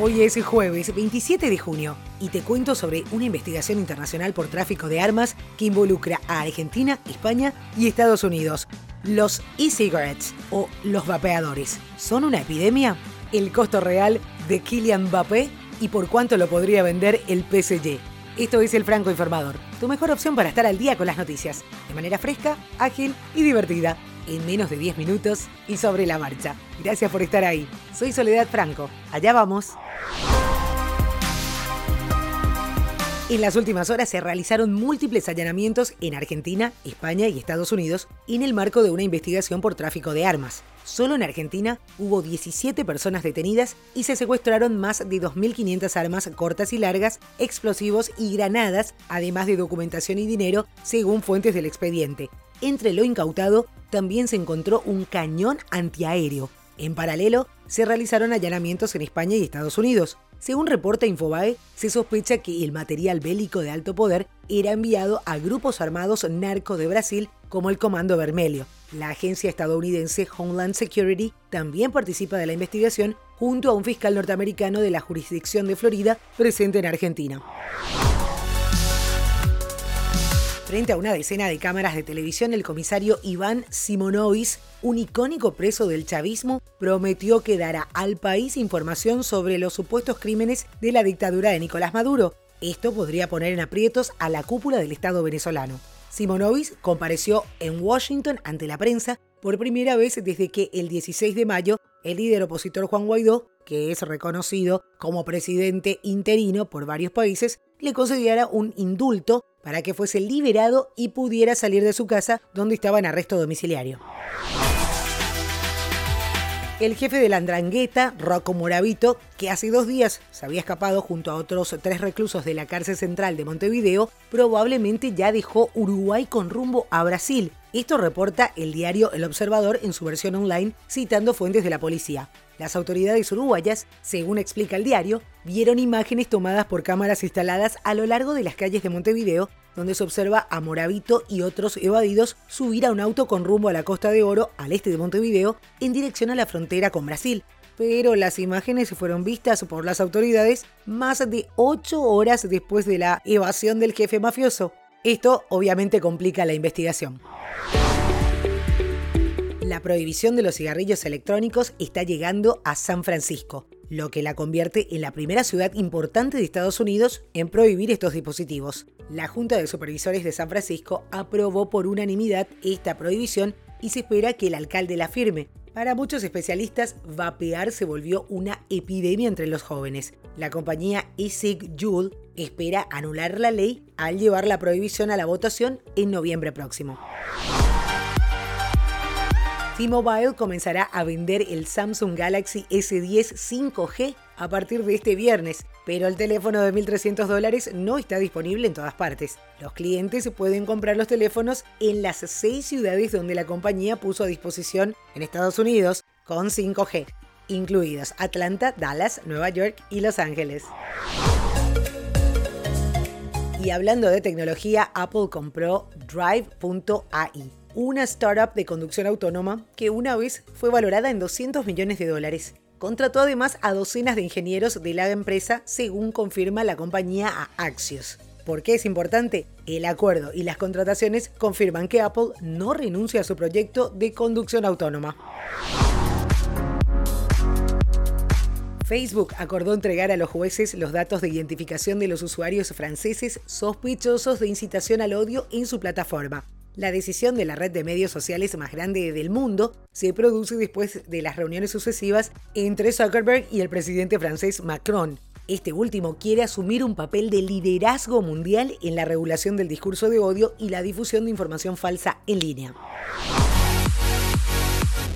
Hoy es jueves 27 de junio y te cuento sobre una investigación internacional por tráfico de armas que involucra a Argentina, España y Estados Unidos. Los e-cigarettes o los vapeadores, ¿son una epidemia? El costo real de Kylian Mbappé y por cuánto lo podría vender el PSG. Esto es El Franco Informador, tu mejor opción para estar al día con las noticias, de manera fresca, ágil y divertida en menos de 10 minutos y sobre la marcha. Gracias por estar ahí. Soy Soledad Franco. Allá vamos. En las últimas horas se realizaron múltiples allanamientos en Argentina, España y Estados Unidos en el marco de una investigación por tráfico de armas. Solo en Argentina hubo 17 personas detenidas y se secuestraron más de 2.500 armas cortas y largas, explosivos y granadas, además de documentación y dinero, según fuentes del expediente. Entre lo incautado también se encontró un cañón antiaéreo. En paralelo, se realizaron allanamientos en España y Estados Unidos. Según reporta Infobae, se sospecha que el material bélico de alto poder era enviado a grupos armados narco de Brasil como el Comando Vermelho. La agencia estadounidense Homeland Security también participa de la investigación junto a un fiscal norteamericano de la jurisdicción de Florida presente en Argentina. Frente a una decena de cámaras de televisión, el comisario Iván Simonovis, un icónico preso del chavismo, prometió que dará al país información sobre los supuestos crímenes de la dictadura de Nicolás Maduro. Esto podría poner en aprietos a la cúpula del Estado venezolano. Simonovis compareció en Washington ante la prensa por primera vez desde que el 16 de mayo el líder opositor Juan Guaidó, que es reconocido como presidente interino por varios países, le concediera un indulto para que fuese liberado y pudiera salir de su casa donde estaba en arresto domiciliario. El jefe de la Andrangueta, Rocco Moravito, que hace dos días se había escapado junto a otros tres reclusos de la cárcel central de Montevideo, probablemente ya dejó Uruguay con rumbo a Brasil. Esto reporta el diario El Observador en su versión online, citando fuentes de la policía. Las autoridades uruguayas, según explica el diario, vieron imágenes tomadas por cámaras instaladas a lo largo de las calles de Montevideo, donde se observa a Moravito y otros evadidos subir a un auto con rumbo a la Costa de Oro, al este de Montevideo, en dirección a la frontera con Brasil. Pero las imágenes fueron vistas por las autoridades más de ocho horas después de la evasión del jefe mafioso. Esto obviamente complica la investigación. La prohibición de los cigarrillos electrónicos está llegando a San Francisco, lo que la convierte en la primera ciudad importante de Estados Unidos en prohibir estos dispositivos. La Junta de Supervisores de San Francisco aprobó por unanimidad esta prohibición y se espera que el alcalde la firme. Para muchos especialistas, vapear se volvió una epidemia entre los jóvenes. La compañía ESIG Juul espera anular la ley al llevar la prohibición a la votación en noviembre próximo. T-Mobile comenzará a vender el Samsung Galaxy S10 5G a partir de este viernes, pero el teléfono de 1.300 dólares no está disponible en todas partes. Los clientes pueden comprar los teléfonos en las seis ciudades donde la compañía puso a disposición en Estados Unidos con 5G, incluidos Atlanta, Dallas, Nueva York y Los Ángeles. Y hablando de tecnología, Apple compró Drive.ai una startup de conducción autónoma que una vez fue valorada en 200 millones de dólares. Contrató además a docenas de ingenieros de la empresa, según confirma la compañía a Axios. ¿Por qué es importante? El acuerdo y las contrataciones confirman que Apple no renuncia a su proyecto de conducción autónoma. Facebook acordó entregar a los jueces los datos de identificación de los usuarios franceses sospechosos de incitación al odio en su plataforma. La decisión de la red de medios sociales más grande del mundo se produce después de las reuniones sucesivas entre Zuckerberg y el presidente francés Macron. Este último quiere asumir un papel de liderazgo mundial en la regulación del discurso de odio y la difusión de información falsa en línea.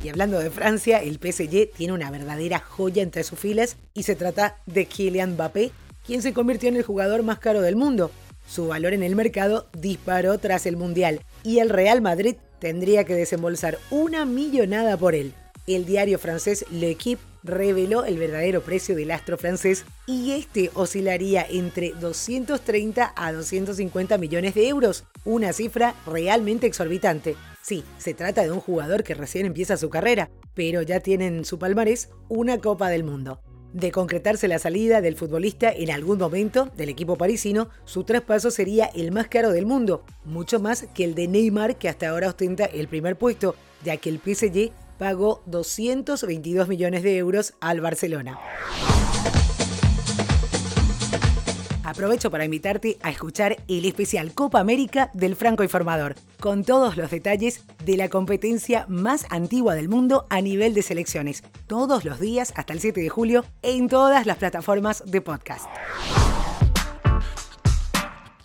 Y hablando de Francia, el PSG tiene una verdadera joya entre sus filas y se trata de Kylian Mbappé, quien se convirtió en el jugador más caro del mundo. Su valor en el mercado disparó tras el Mundial y el Real Madrid tendría que desembolsar una millonada por él. El diario francés L'Equipe reveló el verdadero precio del astro francés y este oscilaría entre 230 a 250 millones de euros, una cifra realmente exorbitante. Sí, se trata de un jugador que recién empieza su carrera, pero ya tiene en su palmarés una Copa del Mundo. De concretarse la salida del futbolista en algún momento del equipo parisino, su traspaso sería el más caro del mundo, mucho más que el de Neymar que hasta ahora ostenta el primer puesto, ya que el PSG pagó 222 millones de euros al Barcelona. Aprovecho para invitarte a escuchar el especial Copa América del Franco Informador, con todos los detalles de la competencia más antigua del mundo a nivel de selecciones, todos los días hasta el 7 de julio en todas las plataformas de podcast.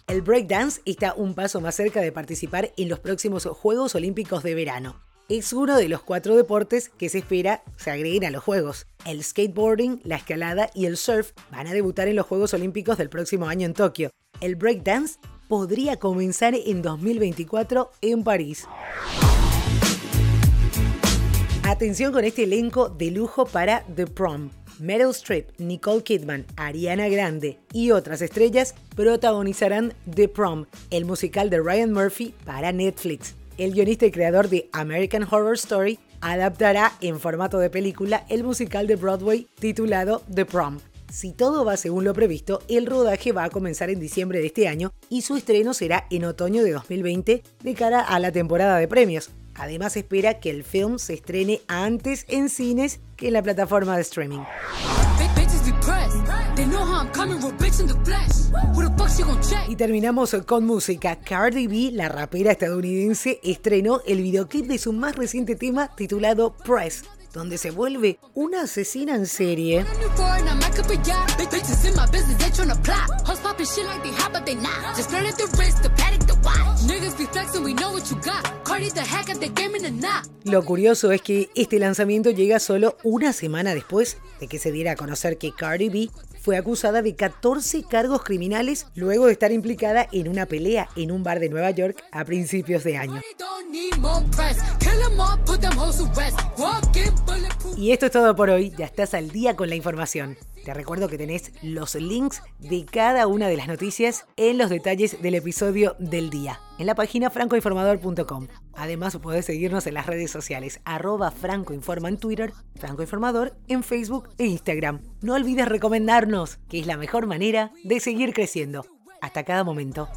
El breakdance está un paso más cerca de participar en los próximos Juegos Olímpicos de verano es uno de los cuatro deportes que se espera se agreguen a los Juegos. El skateboarding, la escalada y el surf van a debutar en los Juegos Olímpicos del próximo año en Tokio. El breakdance podría comenzar en 2024 en París. Atención con este elenco de lujo para The Prom. Meryl Streep, Nicole Kidman, Ariana Grande y otras estrellas protagonizarán The Prom, el musical de Ryan Murphy para Netflix el guionista y creador de American Horror Story, adaptará en formato de película el musical de Broadway titulado The Prom. Si todo va según lo previsto, el rodaje va a comenzar en diciembre de este año y su estreno será en otoño de 2020 de cara a la temporada de premios. Además espera que el film se estrene antes en cines que en la plataforma de streaming. Y terminamos con música. Cardi B, la rapera estadounidense, estrenó el videoclip de su más reciente tema titulado Press, donde se vuelve una asesina en serie. Lo curioso es que este lanzamiento llega solo una semana después de que se diera a conocer que Cardi B fue acusada de 14 cargos criminales luego de estar implicada en una pelea en un bar de Nueva York a principios de año. Y esto es todo por hoy, ya estás al día con la información. Te recuerdo que tenés los links de cada una de las noticias en los detalles del episodio del día, en la página francoinformador.com. Además, podés seguirnos en las redes sociales, arroba francoinforma en Twitter, francoinformador en Facebook e Instagram. No olvides recomendarnos, que es la mejor manera de seguir creciendo. Hasta cada momento.